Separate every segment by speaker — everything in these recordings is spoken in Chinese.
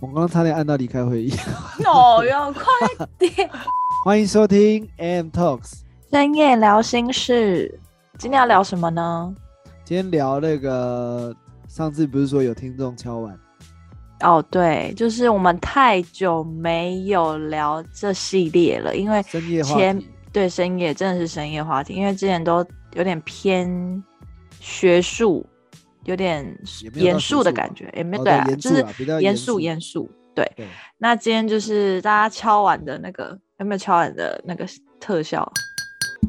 Speaker 1: 我刚刚差点按到离开会议。
Speaker 2: 哦哟，快点！
Speaker 1: 欢迎收听 AM Talks，
Speaker 2: 深夜聊心事。今天要聊什么呢？
Speaker 1: 今天聊那个上次不是说有听众敲碗？
Speaker 2: 哦，对，就是我们太久没有聊这系列了，因为
Speaker 1: 深夜话
Speaker 2: 前
Speaker 1: 题。
Speaker 2: 对深夜真的是深夜话题，因为之前都有点偏学术，有点严肃的感觉，也没
Speaker 1: 哦
Speaker 2: 对啊，就是
Speaker 1: 严肃啊，比较
Speaker 2: 严
Speaker 1: 肃
Speaker 2: 肃严肃。对，那今天就是大家敲完的那个有没有敲完的那个特效？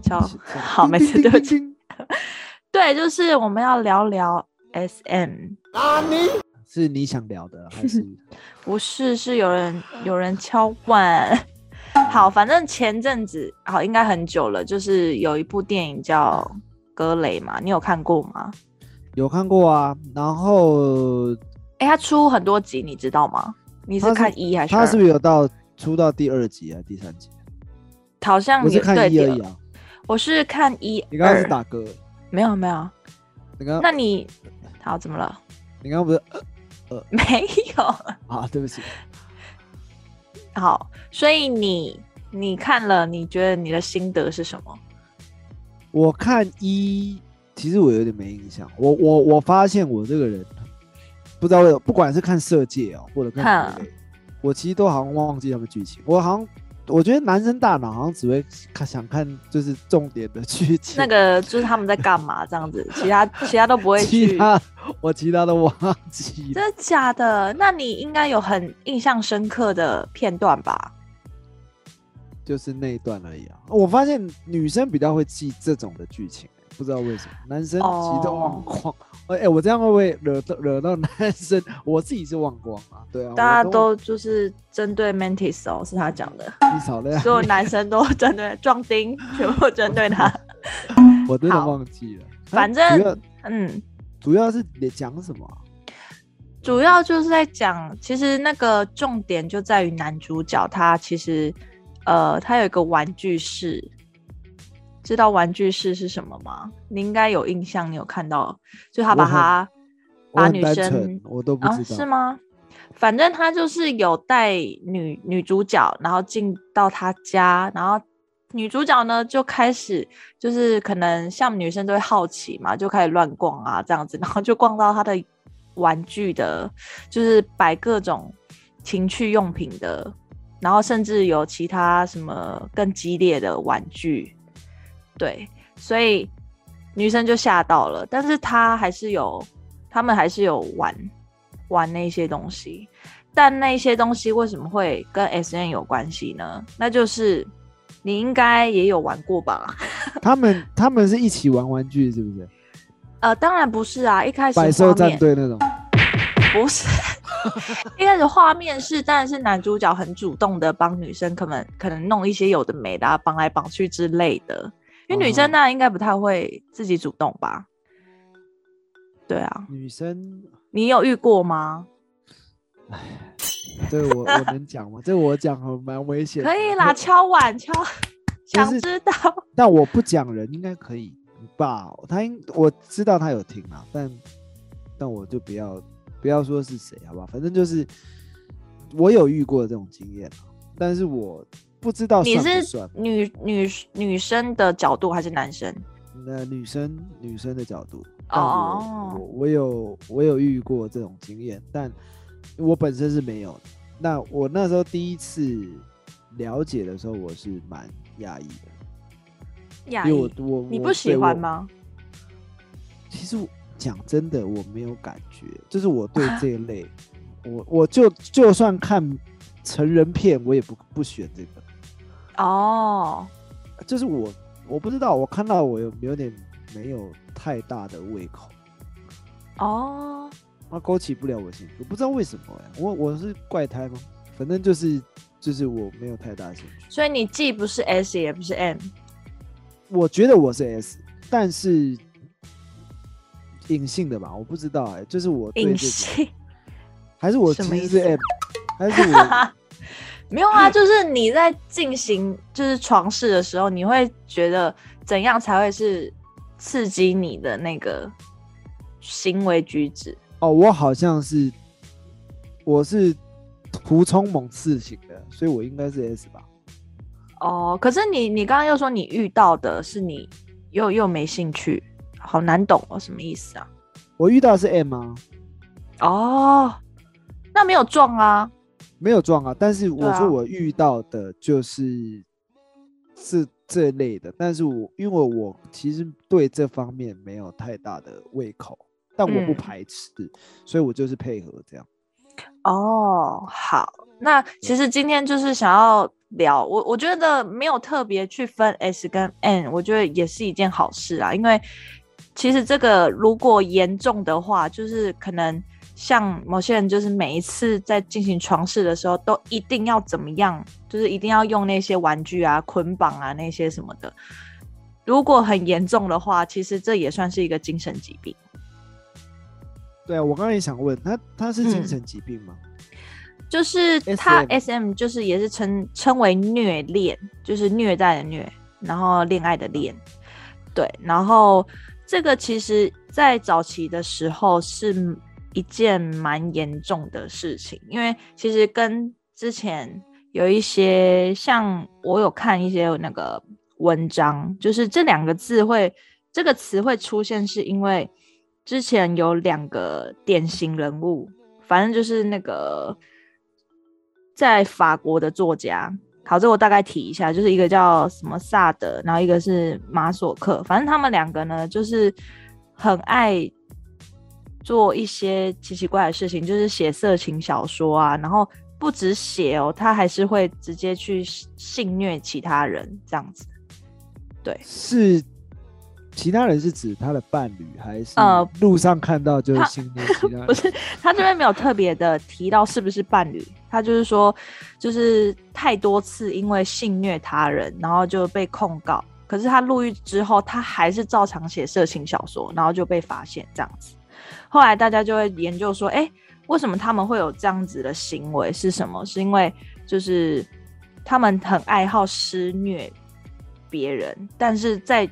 Speaker 2: 敲好，没事，对不起。
Speaker 1: 起。
Speaker 2: 对，就是我们要聊聊 SM，
Speaker 1: 是你想聊的还是？
Speaker 2: 不是是有人有人敲碗。好，反正前阵子好应该很久了，就是有一部电影叫《格雷》嘛，你有看过吗？
Speaker 1: 有看过啊，然后
Speaker 2: 哎，他出很多集，你知道吗？你是看一还是二？
Speaker 1: 他是不是有到出到第二集还是第三集？
Speaker 2: 好像
Speaker 1: 我是看一而已啊。
Speaker 2: 我是看一
Speaker 1: 你刚刚是，打嗝，
Speaker 2: 没有没有。
Speaker 1: 你刚
Speaker 2: 那你好怎么了？
Speaker 1: 你刚刚不是呃
Speaker 2: 没有。
Speaker 1: 啊？对不起，
Speaker 2: 好，所以你你看了，你觉得你的心得是什么？
Speaker 1: 我看一，其实我有点没印象。我我我发现我这个人不知道为什么，不管是看色戒哦，或者看我其实都好像忘记他们剧情。我好像我觉得男生大脑好像只会看想看就是重点的剧情，
Speaker 2: 那个就是他们在干嘛这样子，其他其他都不会去。
Speaker 1: 其他我其他都忘记了。
Speaker 2: 真的假的？那你应该有很印象深刻的片段吧？
Speaker 1: 就是那一段而已啊。我发现女生比较会记这种的剧情，不知道为什么，男生其实都忘光。哎、我这样会不会惹到惹到男生？我自己是忘光啊，对啊，
Speaker 2: 大家都就是针对 Mantis 哦，是他讲的，
Speaker 1: 你少了，
Speaker 2: 所有男生都针对壮丁，全部针对他。
Speaker 1: 我真的忘记了。
Speaker 2: 反正嗯，
Speaker 1: 主要是你讲什么啊？
Speaker 2: 主要就是在讲，其实那个重点就在于男主角他其实，呃，他有一个玩具室，知道玩具室是什么吗？你应该有印象，你有看到，就他把他把女生，
Speaker 1: 我都不
Speaker 2: 啊
Speaker 1: 知道。
Speaker 2: 是吗？反正他就是有带女女主角，然后进到他家，然后女主角呢就开始就是可能像女生都会好奇嘛，就开始乱逛啊这样子，然后就逛到他的玩具的，就是摆各种情趣用品的，然后甚至有其他什么更激烈的玩具，对，所以女生就吓到了，但是她还是有，他们还是有玩玩那些东西，但那些东西为什么会跟 S N 有关系呢？那就是你应该也有玩过吧？
Speaker 1: 他们他们是一起玩玩具，是不是？
Speaker 2: 呃，当然不是啊，一开始
Speaker 1: 百兽战队那种。
Speaker 2: 不是，一开始画面是，当然是男主角很主动的帮女生，可能可能弄一些有的没的、啊，绑来绑去之类的。因为女生那应该不太会自己主动吧？对啊，
Speaker 1: 女生，
Speaker 2: 你有遇过吗？
Speaker 1: 哎这个我我能讲吗？这个我讲很蛮危险。
Speaker 2: 可以啦，敲碗敲，想知道。
Speaker 1: 但我不讲人应该可以吧？他应我知道他有听啊，但但我就不要不要说是谁，好吧？反正就是我有遇过这种经验啊，但是我不知道
Speaker 2: 你是。女女女生的角度还是男生？
Speaker 1: 那女生女生的角度，但
Speaker 2: 哦
Speaker 1: 我我我有我有遇过这种经验，但我本身是没有的。那我那时候第一次了解的时候，我是蛮讶异的，
Speaker 2: 亚
Speaker 1: 因为我
Speaker 2: 裔，
Speaker 1: 我我
Speaker 2: 你不喜欢吗？
Speaker 1: 其实讲真的，我没有感觉，就是我对 这一类，我我就就算看成人片，我也不不选这个。
Speaker 2: 哦，
Speaker 1: 就是我我不知道，我看到我有有点没有太大的胃口，
Speaker 2: 哦，
Speaker 1: 它勾起不了我兴趣，我不知道为什么哎、我我是怪胎吗？反正就是就是我没有太大的兴趣。
Speaker 2: 所以你既不是 S 也不是 M，
Speaker 1: 我觉得我是 S，但是隐性的吧，我不知道哎、就是我对
Speaker 2: 隐
Speaker 1: 这个
Speaker 2: 性。
Speaker 1: 还是我其实是 M，还是我
Speaker 2: 没有啊，就是你在进行就是床事的时候，你会觉得怎样才会是刺激你的那个行为举止？
Speaker 1: 哦，我好像是我是图冲猛刺型的，所以我应该是 S 吧。
Speaker 2: 哦，可是你你刚刚又说你遇到的是你又又没兴趣，好难懂哦，什么意思啊？
Speaker 1: 我遇到的是 M 啊，
Speaker 2: 哦，那没有撞啊？
Speaker 1: 没有撞啊，但是我说我遇到的就是是这类的，但是我因为我其实对这方面没有太大的胃口，但我不
Speaker 2: 嗯
Speaker 1: 排斥，所以我就是配合这样。
Speaker 2: 哦，好，那其实今天就是想要聊，我我觉得没有特别去分 S 跟 N，我觉得也是一件好事啊，因为其实这个如果严重的话，就是可能像某些人，就是每一次在进行床试的时候，都一定要怎么样，就是一定要用那些玩具啊、捆绑啊那些什么的。如果很严重的话，其实这也算是一个精神疾病。
Speaker 1: 对啊，我刚刚也想问他，他是精
Speaker 2: 嗯
Speaker 1: 神疾病吗？
Speaker 2: 就是
Speaker 1: 他
Speaker 2: S M 就是也是称称为虐恋，就是虐待的虐，然后恋爱的恋，对，然后这个其实在早期的时候是一件蛮严重的事情，因为其实跟之前有一些像我有看一些那个文章，就是这两个字会这个词会出现，是因为之前有两个典型人物，反正就是那个在法国的作家。好，这我大概提一下，就是一个叫什么萨德，然后一个是马索克，反正他们两个呢，就是很爱做一些奇奇怪怪的事情，就是写色情小说啊，然后不止写哦，他还是会直接去性虐其他人这样子。对，
Speaker 1: 是其他人是指他的伴侣，还是
Speaker 2: 呃
Speaker 1: 路上看到就是性 虐其他人？
Speaker 2: 不是，他这边没有特别的提到是不是伴侣，他就是说，就是太多次因为性虐他人，然后就被控告。可是他入狱之后，他还是照常写色情小说，然后就被发现这样子。后来大家就会研究说，哎、为什么他们会有这样子的行为？是什么？是因为就是他们很爱好施虐别人，但是在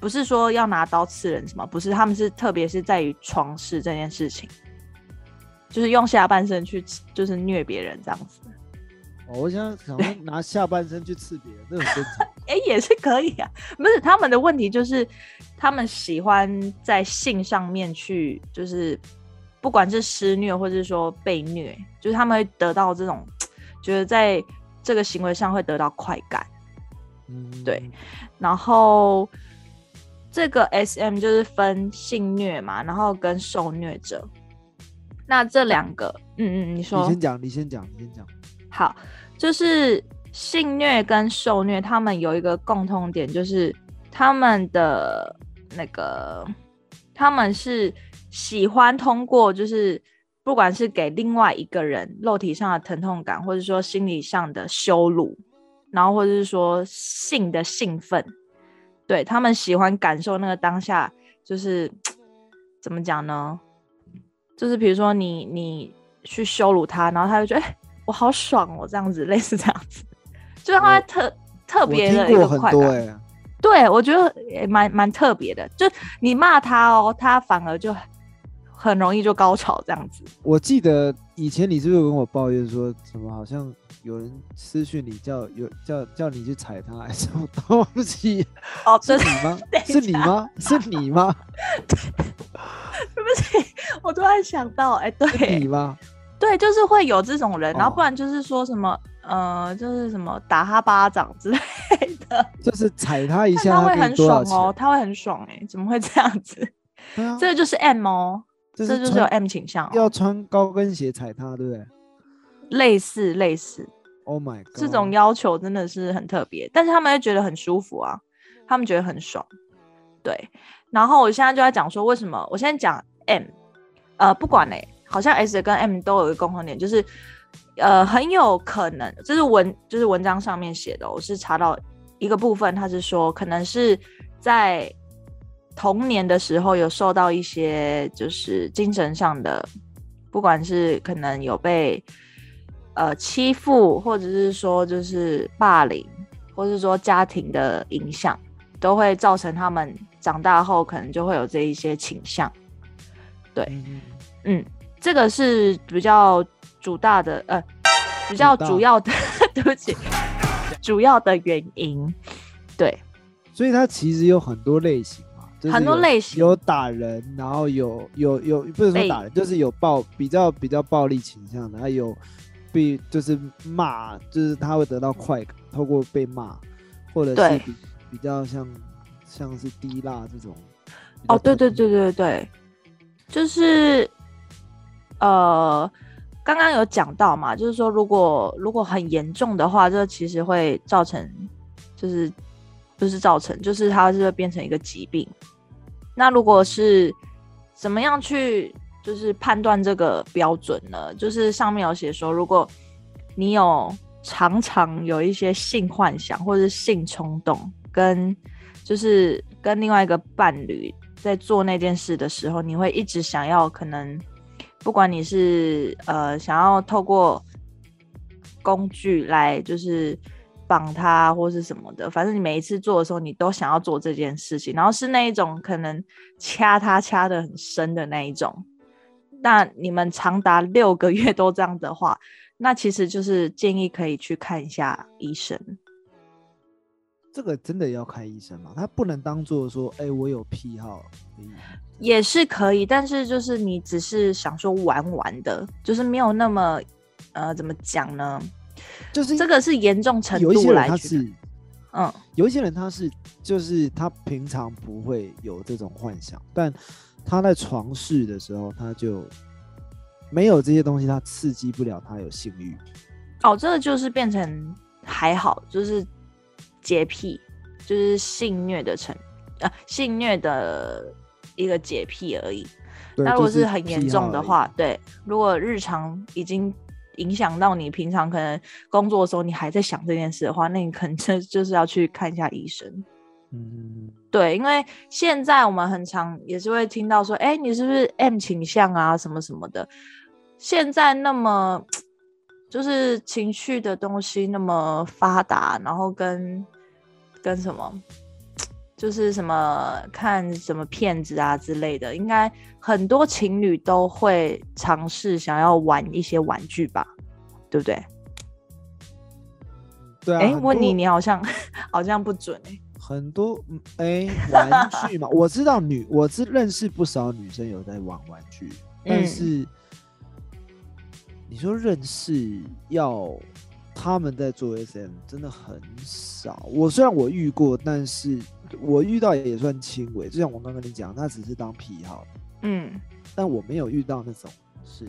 Speaker 2: 不是说要拿刀刺人什么，不是，他们是特别是在于床事这件事情，就是用下半身去就是虐别人这样子，
Speaker 1: 哦，我想想说 拿下半身去刺别人，这很正常。
Speaker 2: 哎、也是可以啊。不是他们的问题就是他们喜欢在性上面去，就是不管是施虐或者是说被虐，就是他们会得到这种觉得在这个行为上会得到快感。
Speaker 1: 嗯，
Speaker 2: 对然后这个 S M 就是分性虐嘛，然后跟受虐者。那这两个，嗯嗯，你说你
Speaker 1: 先讲，你先讲，你先讲。
Speaker 2: 好，就是性虐跟受虐，他们有一个共通点，就是他们的那个他们是喜欢通过，就是不管是给另外一个人肉体上的疼痛感，或者说心理上的羞辱，然后或者是说性的兴奋，对他们喜欢感受那个当下，就是怎么讲呢？就是比如说你你去羞辱他，然后他就觉得、我好爽哦，这样子 类似这样子，就是他会特特
Speaker 1: 我
Speaker 2: 别的一个快感。对，我觉得也蛮蛮特别的，就你骂他哦，他反而就很容易就高潮这样子。
Speaker 1: 我记得以前你是不是有跟我抱怨说什么？好像有人私讯你叫有叫叫你去踩他，还是什么东西？
Speaker 2: 哦，
Speaker 1: 是你吗是你
Speaker 2: 下
Speaker 1: 吗？是你吗？
Speaker 2: 对不起，我突然想到，哎，
Speaker 1: 是你
Speaker 2: 对
Speaker 1: 吗？
Speaker 2: 对，就是会有这种人，然后
Speaker 1: 哦
Speaker 2: 不然就是说什么，呃，就是什么打他巴掌之 类的，
Speaker 1: 就是踩他一下，
Speaker 2: 但他会很？爽哦，他会很爽哎，怎么会这样子？这个就是 M 哦，
Speaker 1: 这
Speaker 2: 这就是有 M 倾向
Speaker 1: 要
Speaker 2: 哦，
Speaker 1: 穿高跟鞋踩他，对不对
Speaker 2: 类似类似。
Speaker 1: ？Oh my god！
Speaker 2: 这种要求真的是很特别，但是他们会觉得很舒服啊，他们觉得很爽，对。然后我现在就在讲说，为什么我现在讲 M，呃，不管嘞、好像 S 跟 M 都有一个共同点，就是呃，很有可能，这是文就是文章上面写的，我是查到一个部分，他是说可能是在童年的时候有受到一些就是精神上的，不管是可能有被呃欺负，或者是说就是霸凌，或者是说家庭的影响，都会造成他们长大后可能就会有这一些倾向。
Speaker 1: 对
Speaker 2: 嗯，这个是比较主大的呃比较
Speaker 1: 主
Speaker 2: 要的，对不起，主要的原因。对，
Speaker 1: 所以它其实有很多类型嘛，就是
Speaker 2: 很多
Speaker 1: 有
Speaker 2: 类型。
Speaker 1: 有打人，然后有有有不能说打人，就是有暴比较比较暴力倾向的，还有被就是骂，就是他会得到快感，透过被骂，或者是比比较像像是低辣这种。
Speaker 2: 哦，对对对对对，就是呃，刚刚有讲到嘛，就是说如果如果很严重的话，这其实会造成，就是不是造成，就是它是会变成一个疾病。那如果是怎么样去就是判断这个标准呢？就是上面有写说，如果你有常常有一些性幻想或者性冲动，跟就是跟另外一个伴侣在做那件事的时候，你会一直想要可能，不管你是呃想要透过工具来就是绑他或是什么的，反正你每一次做的时候，你都想要做这件事情，然后是那一种可能掐他掐的很深的那一种。那你们长达六个月都这样的话，那其实就是建议可以去看一下医生。
Speaker 1: 这个真的要看医生嘛？他不能当做说，哎、我有癖好。
Speaker 2: 也是可以，但是就是你只是想说玩玩的，就是没有那么呃，怎么讲呢？
Speaker 1: 就是
Speaker 2: 这个是严重程度来
Speaker 1: 是
Speaker 2: 嗯，
Speaker 1: 有一些人他是就是他平常不会有这种幻想，但他在床事的时候他就没有这些东西，他刺激不了他有性欲。
Speaker 2: 哦，这个就是变成还好，就是洁癖，就是性虐的成呃性虐的一个洁癖而已。那如果
Speaker 1: 是
Speaker 2: 很严重的话，，对，如果日常已经影响到你平常可能工作的时候，你还在想这件事的话，那你可能就就是要去看一下医生。
Speaker 1: 嗯，
Speaker 2: 对，因为现在我们很常也是会听到说，哎，你是不是 M 倾向啊，什么什么的。现在那么就是情绪的东西那么发达，然后跟跟什么，就是什么看什么片子啊之类的，应该很多情侣都会尝试想要玩一些玩具吧，对不对？
Speaker 1: 对啊。
Speaker 2: 哎、
Speaker 1: 很
Speaker 2: 问你，你好像好像不准哎、
Speaker 1: 很多嗯哎、玩具嘛，我知道女，我知认识不少女生有在玩玩具，但
Speaker 2: 嗯
Speaker 1: 是你说认识要他们在做 SM 真的很少。我虽然我遇过，但是我遇到也算轻微，就像我刚跟你讲，他只是当癖好，
Speaker 2: 嗯，
Speaker 1: 但我没有遇到那种是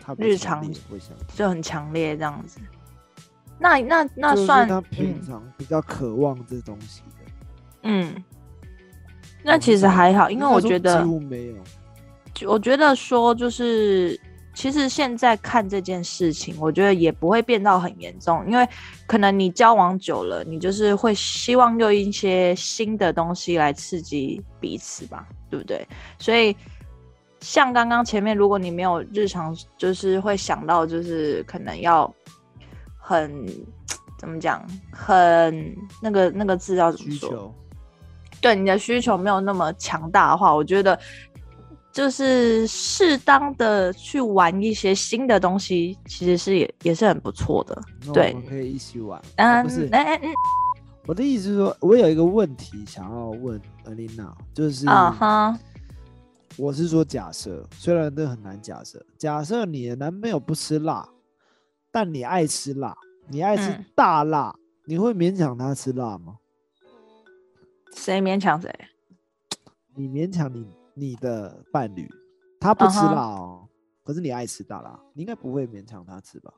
Speaker 1: 他
Speaker 2: 日常
Speaker 1: 会想，
Speaker 2: 就很强烈这样子。那那那算
Speaker 1: 他平
Speaker 2: 嗯
Speaker 1: 常比较渴望这东西的。
Speaker 2: 嗯，那其实还好，因为我觉得
Speaker 1: 几乎没有。
Speaker 2: 我觉得说，就是其实现在看这件事情，我觉得也不会变到很严重，因为可能你交往久了，你就是会希望用一些新的东西来刺激彼此吧，对不对？所以像刚刚前面，如果你没有日常，就是会想到，就是可能要很怎么讲，很那个那个字要怎么说？对你的需求没有那么强大的话，我觉得就是适当的去玩一些新的东西，其实是也也是很不错的。对
Speaker 1: 我们可以一起玩。哦
Speaker 2: 嗯
Speaker 1: 不是，
Speaker 2: 哎嗯
Speaker 1: 我的意思是说，我有一个问题想要问 Alina，就是，
Speaker 2: 啊哈，
Speaker 1: 我是说假设，虽然这很难假设，假设你的男朋友不吃辣，但你爱吃辣，你爱吃
Speaker 2: 嗯
Speaker 1: 大辣，你会勉强他吃辣吗？
Speaker 2: 谁勉强谁？
Speaker 1: 你勉强你你的伴侣，他不吃辣哦可是你爱吃大辣，你应该不会勉强他吃吧？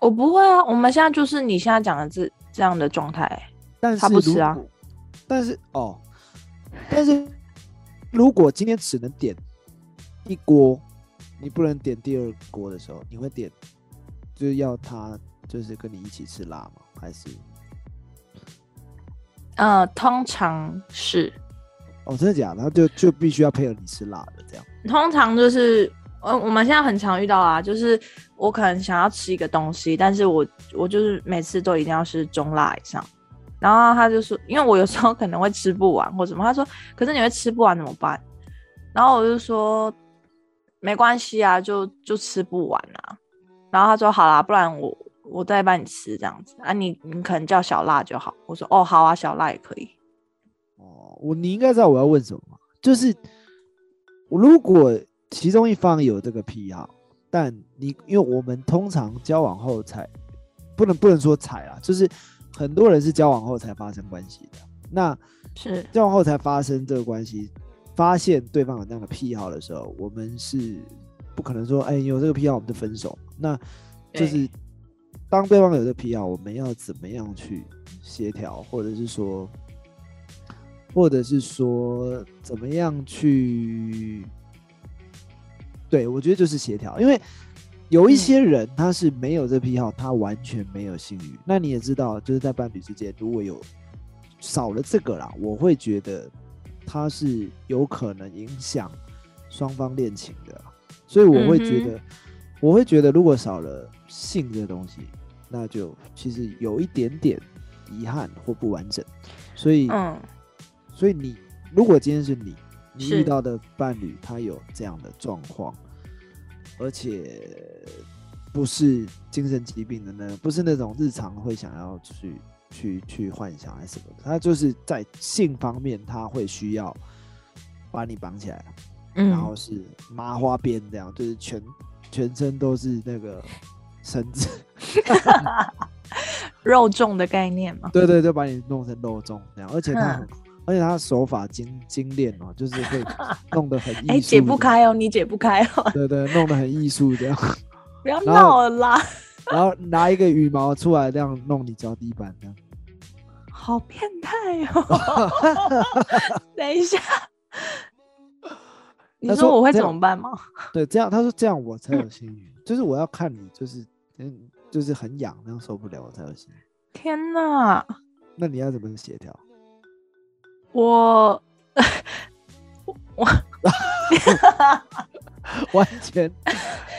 Speaker 2: 我不会啊，我们现在就是你现在讲的这这样的状态。
Speaker 1: 但是
Speaker 2: 他不吃啊，
Speaker 1: 但是哦，但是如果今天只能点一锅，你不能点第二锅的时候，你会点就是要他就是跟你一起吃辣吗？还是
Speaker 2: 呃，通常是，
Speaker 1: 哦真的假的？他就就必须要配合你吃辣的这样？
Speaker 2: 通常就是，呃，我们现在很常遇到啊，就是我可能想要吃一个东西，但是我我就是每次都一定要是中辣以上。然后他就说，因为我有时候可能会吃不完或什么，他说，可是你会吃不完怎么办？然后我就说，没关系啊，就就吃不完啊。然后他说好啦，不然我我再帮你吃这样子啊，你你可能叫小辣就好。我说哦好啊，小辣也可以。
Speaker 1: 哦，我你应该知道我要问什么吗？就是如果其中一方有这个癖好，但你因为我们通常交往后才不能不能说才啦，就是很多人是交往后才发生关系的。那
Speaker 2: 是
Speaker 1: 交往后才发生这个关系，发现对方有那样的癖好的时候，我们是不可能说，哎，有这个癖好我们就分手。那就是当对方有这个癖好，我们要怎么样去协调，或者是说，或者是说怎么样去？对我觉得就是协调，因为有一些人他是没有这癖好，他完全没有性欲。那你也知道，就是在伴侣之间，如果有少了这个啦，我会觉得他是有可能影响双方恋情的，所以我会觉得，我会觉得如果少了性这东西，那就其实有一点点遗憾或不完整。所以，
Speaker 2: 嗯，
Speaker 1: 所以你如果今天是你，你遇到的伴侣他有这样的状况，而且不是精神疾病的呢，不是那种日常会想要去去去幻想还是什么的，他就是在性方面他会需要把你绑起来，然后
Speaker 2: 嗯，
Speaker 1: 是麻花辫这样，就是全全身都是那个绳子，
Speaker 2: 肉粽的概念嘛。
Speaker 1: 对对，就把你弄成肉粽这样，而且他很，
Speaker 2: 嗯
Speaker 1: 而且他手法精精炼哦，就是会弄得很艺术，
Speaker 2: 哎，解不，开哦，你解不开哦，
Speaker 1: 对对，弄得很艺术这样，
Speaker 2: 不要闹了啦，
Speaker 1: 然后拿一个羽毛出来这样弄你脚底板这样，
Speaker 2: 好变态哦。等一下，你说我会怎么办吗？
Speaker 1: 对，这样他说这样我才有性欲，就是我要看你就是嗯就是很痒，那样受不了我才有性欲，
Speaker 2: 天哪，
Speaker 1: 那你要怎么协调？
Speaker 2: 我 我
Speaker 1: 完全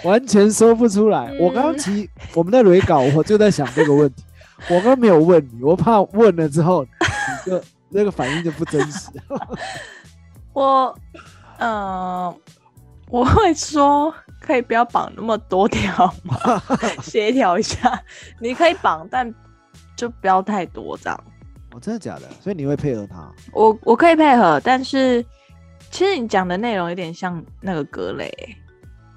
Speaker 1: 完全说不出来。我刚刚
Speaker 2: 嗯
Speaker 1: 其我们在雷稿，我就在想这个问题，我刚刚没有问你，我怕问了之后你就那个反应就不真实。
Speaker 2: 我呃，我会说可以不要绑那么多条吗？协调一下，你可以绑，但就不要太多这样。
Speaker 1: 哦，真的假的？所以你会配合他？
Speaker 2: 我我可以配合，但是其实你讲的内容有点像那个格雷，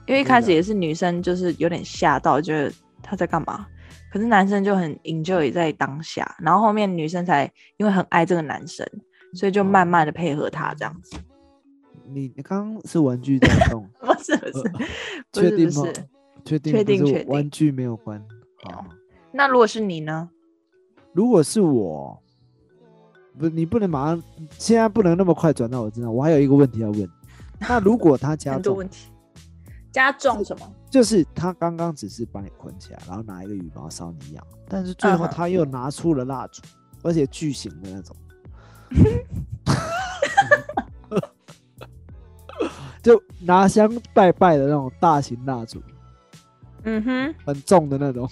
Speaker 2: 因为一开始也是女生就是有点吓到，觉得他在干嘛，可是男生就很 enjoy 在当下，然后后面女生才因为很爱这个男生，所以就慢慢的配合他这样子。
Speaker 1: 你你刚刚是玩具在动，
Speaker 2: 不是不是，不
Speaker 1: 确定吗
Speaker 2: 是不是。？
Speaker 1: 确定
Speaker 2: 确定确定
Speaker 1: 玩具没有关。好，
Speaker 2: 那如果是你呢？
Speaker 1: 如果是我，不，你不能马上，现在不能那么快转到我身上。我还有一个问题要问。那如果他加重
Speaker 2: 问，题。加重什么？
Speaker 1: 就是他刚刚只是把你捆起来，然后拿一个羽毛烧你痒，但是最后他又拿出了蜡烛，而且巨型的那种，就拿香拜拜的那种大型蜡烛，
Speaker 2: 嗯哼，
Speaker 1: 很重的那种。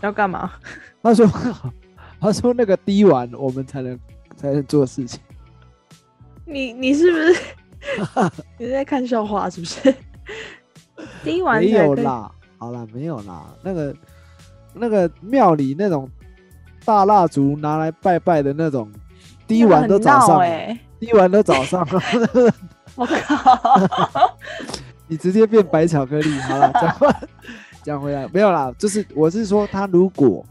Speaker 2: 要干嘛？
Speaker 1: 他说，他说那个滴完我们才能才能做事情。
Speaker 2: 你你是不是 你在看笑话？是不是？滴完
Speaker 1: 没有啦，好啦，没有啦。那个那个庙里那种大蜡烛拿来拜拜的那种，滴完都早上了，
Speaker 2: 哎、
Speaker 1: 滴完都早上了，
Speaker 2: 我靠！
Speaker 1: 你直接变白巧克力。好了，讲回讲回来，没有啦，就是我是说，他如果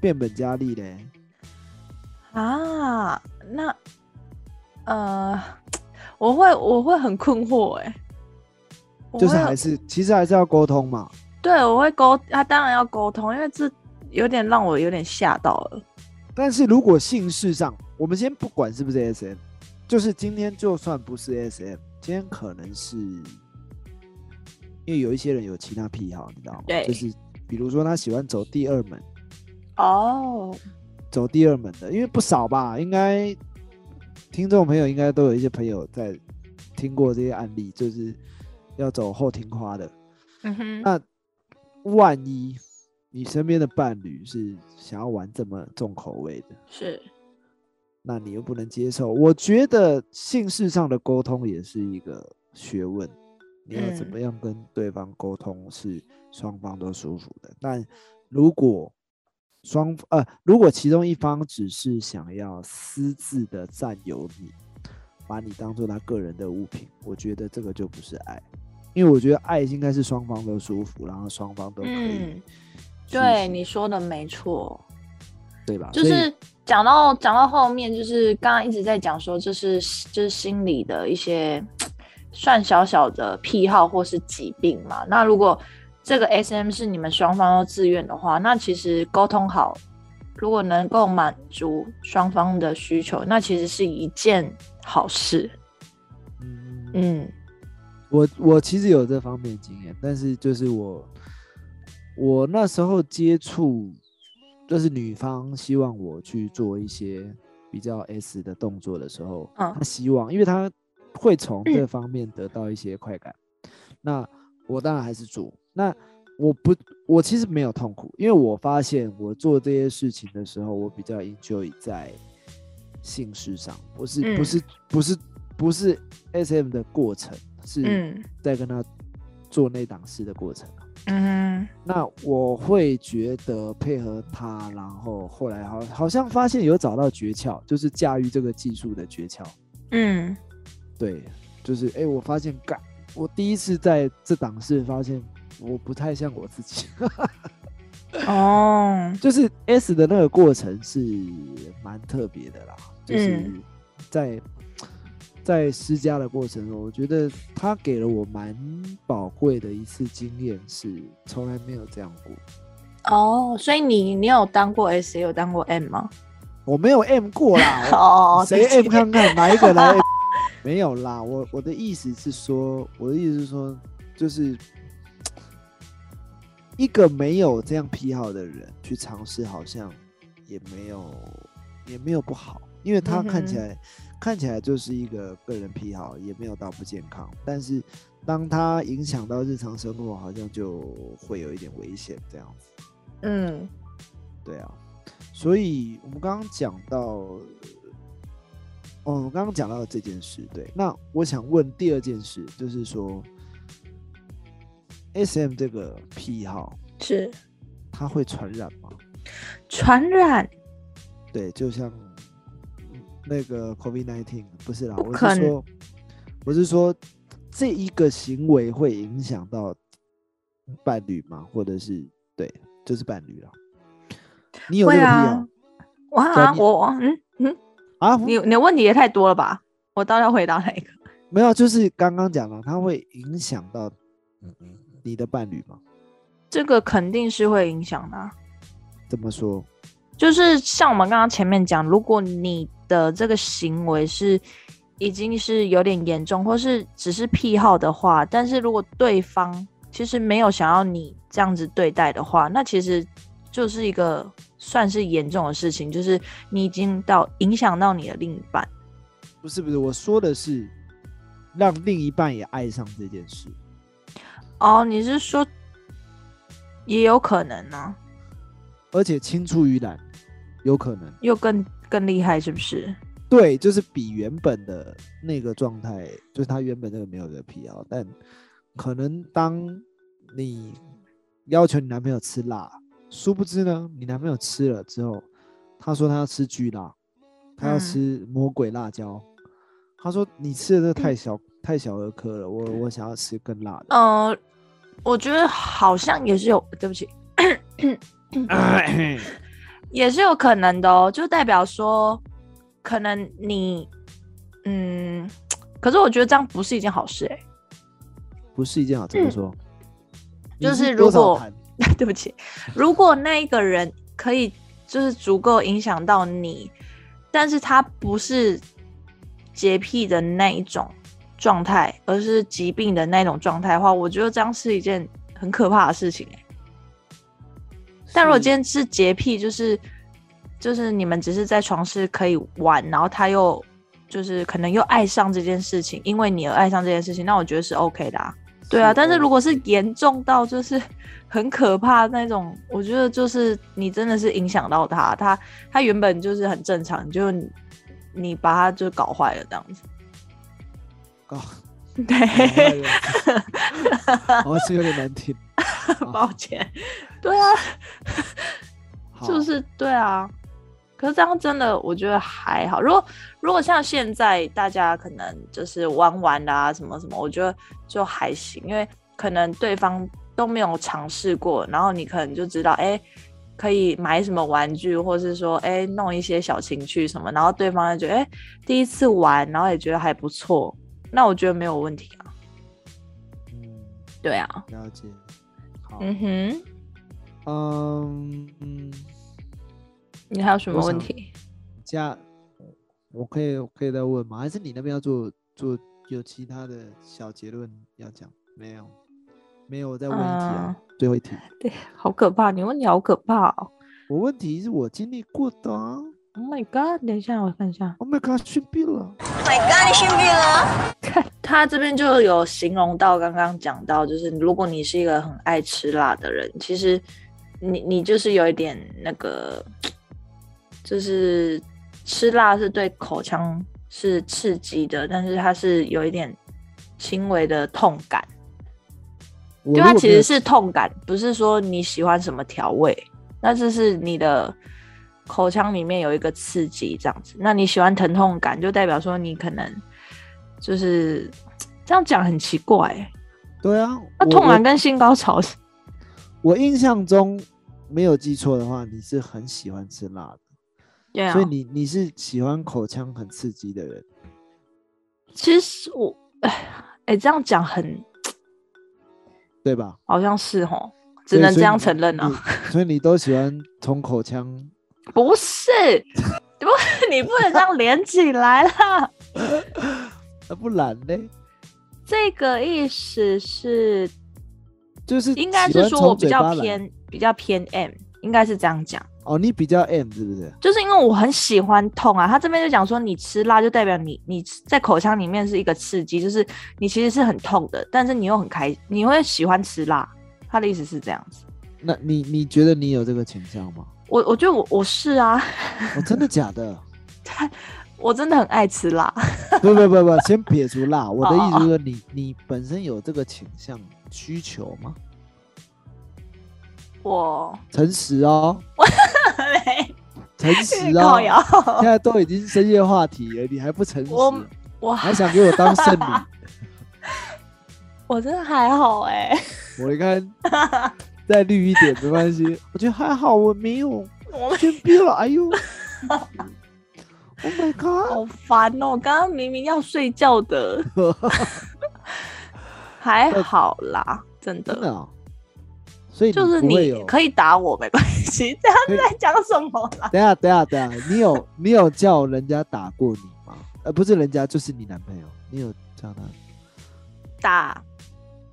Speaker 1: 变本加厉嘞，
Speaker 2: 啊，那呃，我会我会很困惑哎、
Speaker 1: 就是还是其实还是要沟通嘛。
Speaker 2: 对我会沟，他、当然要沟通，因为这有点让我有点吓到了。
Speaker 1: 但是如果姓氏上，我们先不管是不是 SM，就是今天就算不是 SM，今天可能是，因为有一些人有其他癖好，你知道吗？
Speaker 2: 对
Speaker 1: 就是比如说他喜欢走第二门，
Speaker 2: 哦，
Speaker 1: 走第二门的，因为不少吧，应该听众朋友应该都有一些朋友在听过这些案例，就是要走后庭花的。
Speaker 2: 嗯哼，
Speaker 1: 那万一你身边的伴侣是想要玩这么重口味的，
Speaker 2: 是
Speaker 1: 那你又不能接受，我觉得姓氏上的沟通也是一个学问。你要怎么样跟对方沟通是双方都舒服的。但如果双呃，如果其中一方只是想要私自的占有你，把你当做他个人的物品，我觉得这个就不是爱，因为我觉得爱应该是双方都舒服，然后双方都可以
Speaker 2: 嗯。对，你说的没错，
Speaker 1: 对吧？
Speaker 2: 就是讲到讲到后面，就是刚刚一直在讲说，这是就是心理的一些 算小小的癖好或是疾病嘛。那如果这个 S M 是你们双方都自愿的话，那其实沟通好，如果能够满足双方的需求，那其实是一件好事。
Speaker 1: 嗯，
Speaker 2: 嗯
Speaker 1: 我我其实有这方面经验，但是就是我我那时候接触，就是女方希望我去做一些比较 S 的动作的时候，
Speaker 2: 嗯
Speaker 1: 她希望，因为她会从这方面得到一些快感，那我当然还是做。那我不，我其实没有痛苦，因为我发现我做这些事情的时候，我比较 enjoy 在性事上，不是不
Speaker 2: 嗯
Speaker 1: 是不是不是 SM 的过程，是
Speaker 2: 嗯
Speaker 1: 在跟他做那档事的过程。
Speaker 2: 嗯
Speaker 1: 那我会觉得配合他，然后后来好好像发现有找到诀窍，就是驾驭这个技术的诀窍。
Speaker 2: 嗯
Speaker 1: 对，就是哎、诶我发现干，我第一次在这档事发现我不太像我自己，
Speaker 2: 哦。
Speaker 1: 就是 S 的那个过程是蛮特别的啦，就是
Speaker 2: 嗯
Speaker 1: 在、在施加的过程中，我觉得他给了我蛮宝贵的一次经验，是从来没有这样过。
Speaker 2: 哦，所以你你有当过 S，也有当过 M 吗？
Speaker 1: 我没有 M 过啦，
Speaker 2: 哦，
Speaker 1: 谁 M 看看哪一个来 没有啦，我我的意思是说，我的意思是说，就是一个没有这样癖好的人去尝试，好像也没有也没有不好，因为他看起来、看起来就是一个个人癖好，也没有到不健康，但是当他影响到日常生活，好像就会有一点危险这样子。
Speaker 2: 嗯。
Speaker 1: 对啊，所以我们刚刚讲到，哦，我们刚刚讲到这件事，对，那我想问第二件事，就是说，S M 这个癖好，
Speaker 2: 是
Speaker 1: 它会传染吗？
Speaker 2: 传染，
Speaker 1: 对，就像嗯那个 COVID nineteen，不是啦，我是说，我是说这一个行为会影响到伴侣吗？或者是对，就是伴侣了。你有这个癖
Speaker 2: 会啊
Speaker 1: 好
Speaker 2: 哇
Speaker 1: 所以，你
Speaker 2: 我嗯嗯，
Speaker 1: 啊？
Speaker 2: 你你的问题也太多了吧？我到底要回答哪一个？
Speaker 1: 没有，就是刚刚讲了，它会影响到嗯嗯你的伴侣吗？
Speaker 2: 这个肯定是会影响的啊、
Speaker 1: 怎么说？
Speaker 2: 就是像我们刚刚前面讲，如果你的这个行为是已经是有点严重，或是只是癖好的话，但是如果对方其实没有想要你这样子对待的话，那其实就是一个算是严重的事情，就是你已经到影响到你的另一半。
Speaker 1: 不是不是，我说的是让另一半也爱上这件事。
Speaker 2: 哦，你是说也有可能呢、
Speaker 1: 而且青出于蓝，有可能。
Speaker 2: 又更更厉害是不是？
Speaker 1: 对，就是比原本的那个状态，就是他原本那个没有的疲劳，但可能当你要求你男朋友吃辣，殊不知呢，你男朋友吃了之后，他说他要吃巨辣，他要
Speaker 2: 嗯
Speaker 1: 吃魔鬼辣椒，他说你吃的这个太小、太小儿科了，我我想要吃更辣的。
Speaker 2: 呃，我觉得好像也是有，对不起，也是有可能的哦，就代表说，可能你，嗯，可是我觉得这样不是一件好事哎、
Speaker 1: 不是一件好，怎么说？
Speaker 2: 嗯就是如果 对不起，如果那一个人可以就是足够影响到你，但是他不是洁癖的那一种状态，而是疾病的那种状态的话，我觉得这样是一件很可怕的事情哎、但如果今天是洁癖，就是就是你们只是在床是可以玩，然后他又就是可能又爱上这件事情，因为你而爱上这件事情，那我觉得是 OK 的啊。对啊，但是如果是严重到就是很可怕那种，我觉得就是你真的是影响到他，他他原本就是很正常，就你你把他就搞坏了这样子。
Speaker 1: 搞
Speaker 2: 对，
Speaker 1: 我是有点难听。
Speaker 2: 抱歉。对啊，
Speaker 1: 好
Speaker 2: 就是对啊。可是这样真的，我觉得还好。如果如果像现在大家可能就是玩玩的啊，什么什么，我觉得就还行，因为可能对方都没有尝试过，然后你可能就知道，哎、可以买什么玩具，或是说，哎、弄一些小情趣什么，然后对方就觉得，哎、第一次玩，然后也觉得还不错，那我觉得没有问题啊。
Speaker 1: 嗯，
Speaker 2: 对啊，
Speaker 1: 了解。好，
Speaker 2: 嗯哼，
Speaker 1: 嗯嗯，
Speaker 2: 你还有什么问题？
Speaker 1: 加，我可以我可以再问吗？还是你那边要做做有其他的小结论要讲？没有，没有，我再问一题啊，最后一题。
Speaker 2: 对，好可怕！你问题好可怕哦。
Speaker 1: 我问题是我经历过的、啊。
Speaker 2: Oh my god！等一下，我看一下。
Speaker 1: Oh my god，逊毙了！
Speaker 2: 看他这边就有形容到，刚刚讲到，就是如果你是一个很爱吃辣的人，其实你你就是有一点那个，就是吃辣是对口腔是刺激的，但是它是有一点轻微的痛感，就它其实是痛感，不是说你喜欢什么调味，那这是你的口腔里面有一个刺激这样子。那你喜欢疼痛感，就代表说你可能就是这样讲很奇怪欸、
Speaker 1: 对啊，
Speaker 2: 那痛感跟性高潮是
Speaker 1: 我印象中没有记错的话，你是很喜欢吃辣的，
Speaker 2: 对啊
Speaker 1: 所以。你你是喜欢口腔很刺激的人。
Speaker 2: 其实我哎哎这样讲很
Speaker 1: 对吧？
Speaker 2: 好像是哦，只能这样承认啊。
Speaker 1: 你所以你都喜欢从口腔，
Speaker 2: 不是，不，你不能这样连起来啦。
Speaker 1: 那，不然呢，
Speaker 2: 这个意思是
Speaker 1: 就是
Speaker 2: 应该是说我比较偏比较偏 M，应该是这样讲。
Speaker 1: 哦，你比较 M 是不是？
Speaker 2: 就是因为我很喜欢痛啊，他这边就讲说，你吃辣就代表你你在口腔里面是一个刺激，就是你其实是很痛的，但是你又很开，你会喜欢吃辣。他的意思是这样子，
Speaker 1: 那你你觉得你有这个倾向吗？
Speaker 2: 我我觉得我我是啊，
Speaker 1: 哦，真的假的？
Speaker 2: 我真的很爱吃辣。
Speaker 1: 不不不不，先撇除辣，我的意思
Speaker 2: 哦
Speaker 1: 是说你你本身有这个倾向需求吗？
Speaker 2: 我
Speaker 1: 诚实哦，
Speaker 2: 没
Speaker 1: 诚实哦，
Speaker 2: 摇，
Speaker 1: 现在都已经深夜话题了，你还不诚实，
Speaker 2: 我我
Speaker 1: 还想给我当圣女？
Speaker 2: 我真的还好哎、
Speaker 1: 我一看 再绿一点没关系，我觉得还好，我没有
Speaker 2: 我
Speaker 1: 先憋了，哎呦，Oh my god！
Speaker 2: 好烦哦！我刚刚明明要睡觉的，还好啦，真的。
Speaker 1: 真的、哦，所以
Speaker 2: 就是。你可以打我没关系，这样在讲什么啦？
Speaker 1: 等一下等一下等一下，你有你有叫人家打过你吗？呃，不是人家，就是你男朋友，你有叫他
Speaker 2: 打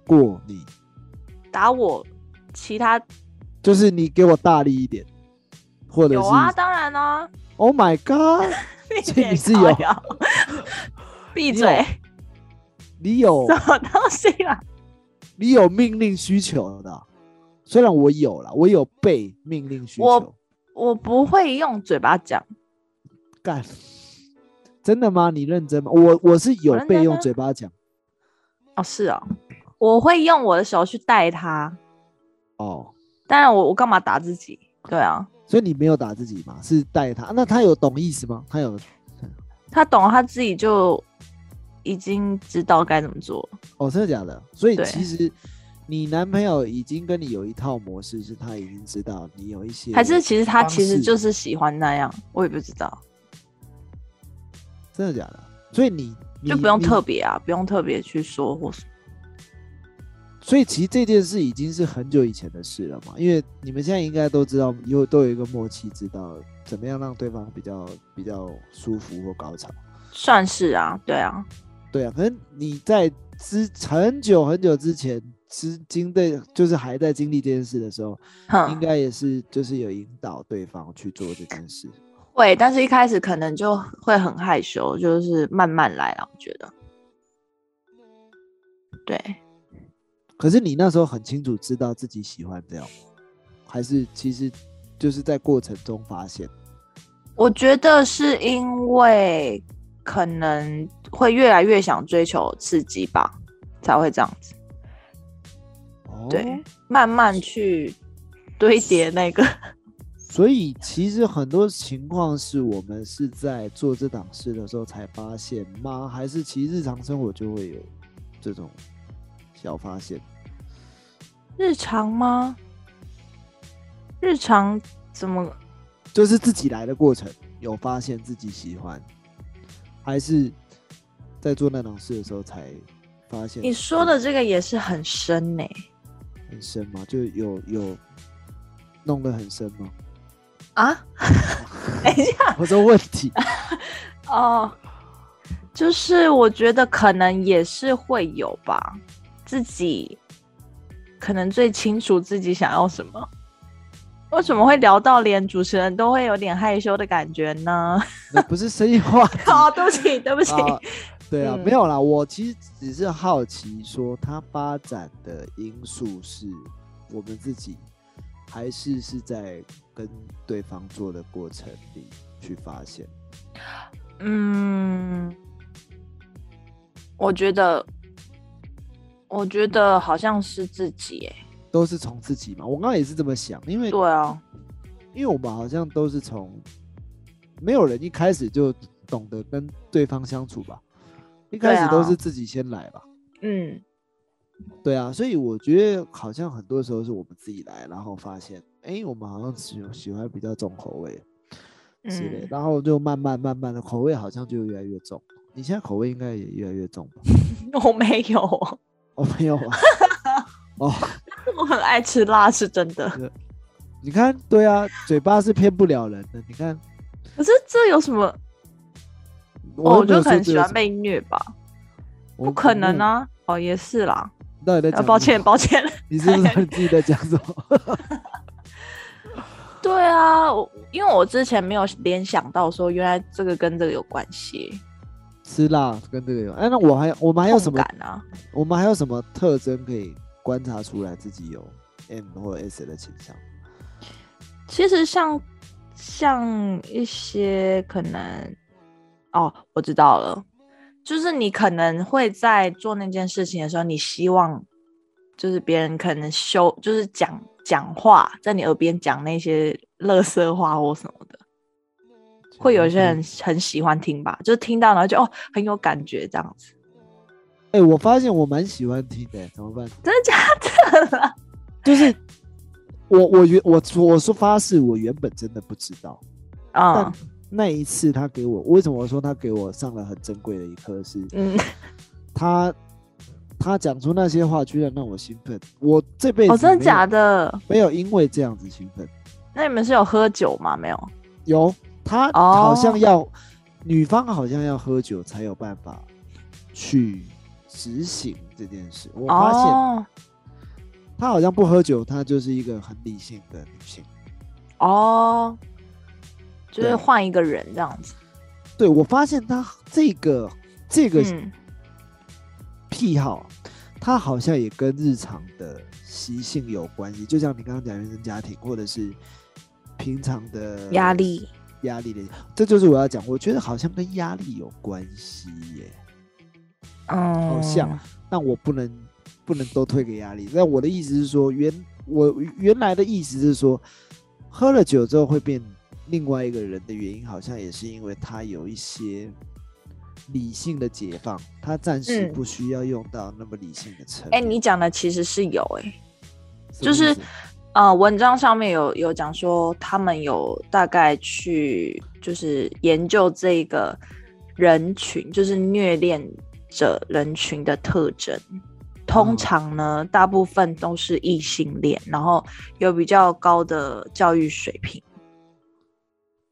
Speaker 1: 过你？
Speaker 2: 打我，其他
Speaker 1: 就是你给我大力一点，或者是
Speaker 2: 有啊，当然啊
Speaker 1: ，Oh my god！所 以你是有
Speaker 2: 闭
Speaker 1: 你
Speaker 2: 嘴，
Speaker 1: 你有
Speaker 2: 什么东西啊？
Speaker 1: 你有命令需求的啊，虽然我有了，我有被命令需求。
Speaker 2: 我我不会用嘴巴讲，
Speaker 1: 干，真的吗？你认真吗？我我是有被用嘴巴讲
Speaker 2: 哦，是哦，我会用我的手去带他。
Speaker 1: 哦，
Speaker 2: 当然我，我干嘛打自己？对啊，
Speaker 1: 所以你没有打自己嘛？是带他？那他有懂意思吗？他有
Speaker 2: 他懂，他自己就已经知道该怎么做。
Speaker 1: 哦，真的假的？所以其实你男朋友已经跟你有一套模式，是他已经知道你有一些，
Speaker 2: 还是其实他其实就是喜欢那样，我也不知道，
Speaker 1: 真的假的？所以你你
Speaker 2: 就不用特别啊，不用特别去说或什么。
Speaker 1: 所以其实这件事已经是很久以前的事了嘛，因为你们现在应该都知道，有都有一个默契，知道怎么样让对方比较比较舒服或高潮。
Speaker 2: 算是啊，对啊，
Speaker 1: 对啊，可能你在之很久很久之前，之经对就是还在经历这件事的时候，应，该也是就是有引导对方去做这件事。
Speaker 2: 会，但是一开始可能就会很害羞，就是慢慢来啊，我觉得。对，
Speaker 1: 可是你那时候很清楚知道自己喜欢这样吗，还是其实就是在过程中发现？
Speaker 2: 我觉得是因为可能会越来越想追求刺激吧，才会这样子。
Speaker 1: 哦
Speaker 2: 对，慢慢去堆叠那个。
Speaker 1: 所以其实很多情况是我们是在做这档事的时候才发现吗？还是其实日常生活就会有这种小发现？
Speaker 2: 日常吗？日常怎么？
Speaker 1: 就是自己来的过程有发现自己喜欢，还是在做那种事的时候才发现？
Speaker 2: 你说的这个也是很深呢、
Speaker 1: 很深吗？就有有弄得很深吗？
Speaker 2: 啊？等一下
Speaker 1: 我说问题，
Speaker 2: 哦，就是我觉得可能也是会有吧，自己可能最清楚自己想要什么。为什么会聊到连主持人都会有点害羞的感觉呢？
Speaker 1: 不是生意话题
Speaker 2: 哦，对不起，对不起。
Speaker 1: 啊。对啊，
Speaker 2: 嗯
Speaker 1: 没有啦，我其实只是好奇，说它发展的因素是我们自己，还是是在跟对方做的过程里去发现？
Speaker 2: 嗯，我觉得，我觉得好像是自己哎。
Speaker 1: 都是从自己嘛。我刚刚也是这么想，因为
Speaker 2: 对啊，
Speaker 1: 因为我们好像都是从没有人一开始就懂得跟对方相处吧，一开始都是自己先来吧。
Speaker 2: 嗯，
Speaker 1: 对啊，所以我觉得好像很多时候是我们自己来，然后发现，哎，我们好像喜喜欢比较重口味之类，
Speaker 2: 嗯
Speaker 1: 然后就慢慢慢慢的口味好像就越来越重。你现在口味应该也越来越重吧？
Speaker 2: 我没有，
Speaker 1: 哦，没有啊。哦，
Speaker 2: 我很爱吃辣，是真的。
Speaker 1: 你看，对啊，嘴巴是骗不了人的。你看，
Speaker 2: 可是这有什么？
Speaker 1: 我
Speaker 2: 就可能
Speaker 1: 说这有什么，
Speaker 2: 喜欢被虐吧？不可能！啊！哦，也是啦。
Speaker 1: 你到底在讲？
Speaker 2: 啊抱歉，，抱歉。
Speaker 1: 你是不是你自己在讲什么？
Speaker 2: 对啊，我因为我之前没有联想到说，原来这个跟这个有关系。
Speaker 1: 吃辣跟这个有，哎，那我还有我们还有什么
Speaker 2: 痛？感啊？
Speaker 1: 我们还有什么特征可以观察出来自己有 M 或 S 的倾向？
Speaker 2: 其实像像一些可能，哦，我知道了，就是你可能会在做那件事情的时候，你希望就是别人可能修，就是讲讲话，在你耳边讲那些乐色话或什么的，会有些人很喜欢听吧，就是听到然后就哦很有感觉这样子，
Speaker 1: 哎、我发现我蛮喜欢听的、怎么办？
Speaker 2: 真的假的啦？
Speaker 1: 就是我我原我我说发誓，我原本真的不知道，啊
Speaker 2: 嗯
Speaker 1: 那一次他给我，为什么我说他给我上了很珍贵的一课是，
Speaker 2: 嗯，
Speaker 1: 他他讲出那些话，居然让我兴奋。我这辈子
Speaker 2: 哦，真的假的？
Speaker 1: 没有因为这样子兴奋。
Speaker 2: 那你们是有喝酒吗？没有。
Speaker 1: 有他
Speaker 2: 哦
Speaker 1: 好像要、女方好像要喝酒才有办法去执行这件事。我发现
Speaker 2: 哦
Speaker 1: 他好像不喝酒，他就是一个很理性的女性。
Speaker 2: 哦，就是换一个人这样子。
Speaker 1: 对我发现他这个这个
Speaker 2: 嗯，
Speaker 1: 癖好，他好像也跟日常的习性有关系。就像你刚刚讲原生家庭，或者是平常的
Speaker 2: 压力。
Speaker 1: 压力的，这就是我要讲。我觉得好像跟压力有关系耶。
Speaker 2: 嗯，
Speaker 1: 好像但我不能不能都推给压力。那我的意思是说，原我原来的意思是说，喝了酒之后会变另外一个人的原因，好像也是因为他有一些理性的解放，他暂时
Speaker 2: 嗯
Speaker 1: 不需要用到那么理性的层
Speaker 2: 哎、
Speaker 1: 面。
Speaker 2: 你讲的其实是有哎、就是呃，文章上面有有讲说，他们有大概去就是研究这个人群，就是虐恋者人群的特征。通
Speaker 1: 哦
Speaker 2: 常呢，大部分都是异性恋，然后有比较高的教育水平。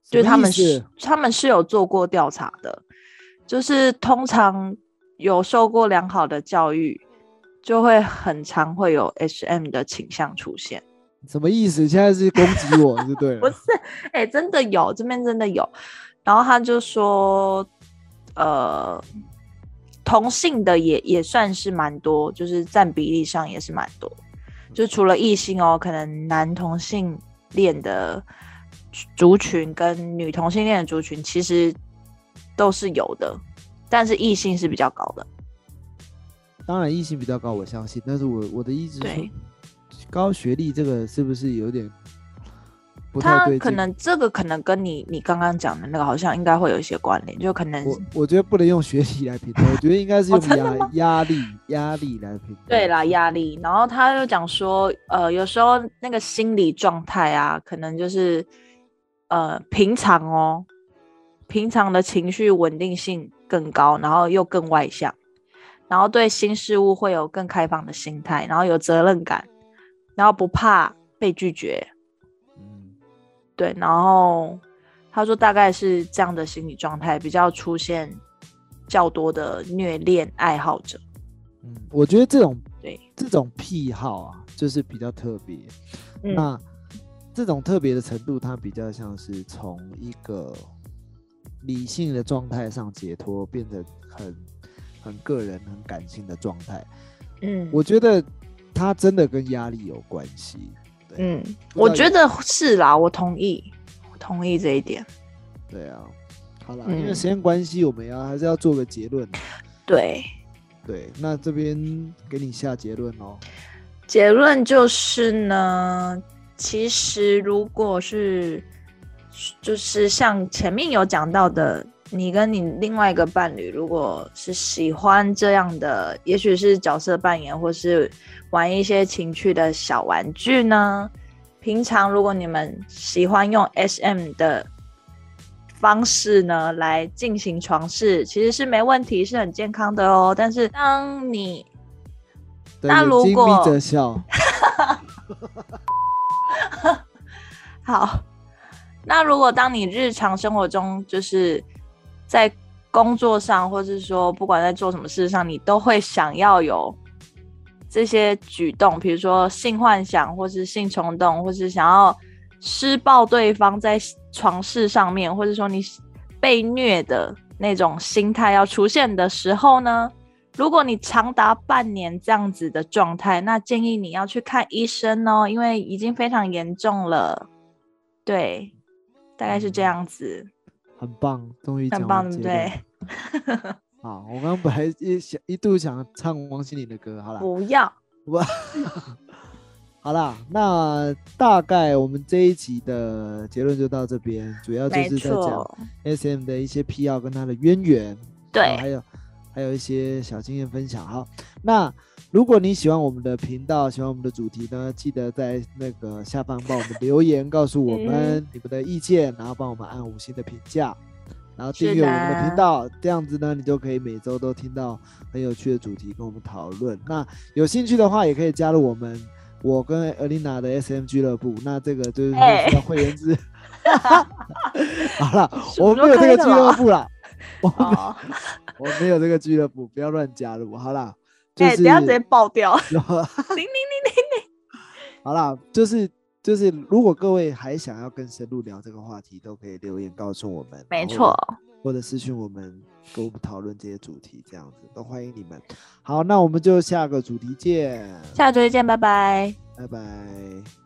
Speaker 2: 就他们是他们是有做过调查的，就是通常有受过良好的教育，就会很常会有 H M 的倾向出现。
Speaker 1: 什么意思？现在是攻击我，就对了。
Speaker 2: 不是，哎、真的有，这边真的有。然后他就说，呃，同性的也也算是蛮多，就是占比例上也是蛮多。就除了异性哦，可能男同性恋的族群跟女同性恋的族群其实都是有的但是异性是比较高的。
Speaker 1: 当然异性比较高，我相信。但是我我的意思是高学历这个是不是有点不太
Speaker 2: 他？可能这个可能跟你你刚刚讲的那个好像应该会有一些关联，就可能
Speaker 1: 我我觉得不能用学习来评断，我觉得应该是
Speaker 2: 哦
Speaker 1: 用压、压力压力来评断。
Speaker 2: 对啦压力。然后他就讲说，呃，有时候那个心理状态啊，可能就是呃平常哦，平常的情绪稳定性更高，然后又更外向，然后对新事物会有更开放的心态，然后有责任感，然后不怕被拒绝。
Speaker 1: 嗯，
Speaker 2: 对，然后他说大概是这样的心理状态比较出现较多的虐恋爱好者。
Speaker 1: 嗯，我觉得这种
Speaker 2: 对，
Speaker 1: 这种癖好啊，就是比较特别。
Speaker 2: 嗯
Speaker 1: 那这种特别的程度，它比较像是从一个理性的状态上解脱，变得很很个人、很感性的状态。
Speaker 2: 嗯，
Speaker 1: 我觉得它真的跟压力有关系。对，
Speaker 2: 嗯，我觉得是啦，我同意，我同意这一点。
Speaker 1: 对啊。好了，因为
Speaker 2: 嗯
Speaker 1: 时间关系，我们要还是要做个结论。
Speaker 2: 对，
Speaker 1: 对，那这边给你下结论哦。
Speaker 2: 结论就是呢，其实如果是就是像前面有讲到的，你跟你另外一个伴侣，如果是喜欢这样的，也许是角色扮演，或是玩一些情趣的小玩具呢，平常如果你们喜欢用 SM 的方式呢来进行床事，其实是没问题，是很健康的哦。但是当你那如果 好，那如果当你日常生活中就是在工作上，或是说不管在做什么事上，你都会想要有这些举动，比如说性幻想，或是性冲动，或是想要施暴对方在床事上面，或者说你被虐的那种心态要出现的时候呢？如果你长达半年这样子的状态，那建议你要去看医生哦，因为已经非常严重了。对，大概是这样子，
Speaker 1: 很棒，终于
Speaker 2: 很棒对不对？
Speaker 1: 好，我刚刚本来一想一度想唱王心凌的歌，好了，
Speaker 2: 不要，
Speaker 1: 我 好啦，那大概我们这一集的结论就到这边，主要就是在讲，S M 的一些癖好跟它的渊源，
Speaker 2: 对
Speaker 1: 哦还有还有一些小经验分享。好，那如果你喜欢我们的频道，喜欢我们的主题呢，记得在那个下方帮我们留言，告诉我们
Speaker 2: 嗯
Speaker 1: 你们的意见，然后帮我们按五星的评价。然后订
Speaker 2: 是
Speaker 1: 阅我们的
Speaker 2: 的
Speaker 1: 频道，这样子呢，你就可以每周都听到很有趣的主题跟我们讨论。那有兴趣的话，也可以加入我们我跟 Elina 的 SM 俱乐部。那这个就是
Speaker 2: 哎
Speaker 1: 要会员制。好了，我们没有这个俱乐部啦，我们
Speaker 2: 哦，
Speaker 1: 我没有这个俱乐部，不要乱加入。好啦，就
Speaker 2: 哎，
Speaker 1: 是、
Speaker 2: 等一下直接爆掉，铃铃铃铃，
Speaker 1: 好啦，就是就是，如果各位还想要更深入聊这个话题，都可以留言告诉我们。
Speaker 2: 没错，
Speaker 1: 或者私讯我们，跟我们讨论这些主题，这样子都欢迎你们。好，那我们就下个主题见，
Speaker 2: 下个主题见，拜拜。
Speaker 1: 拜拜。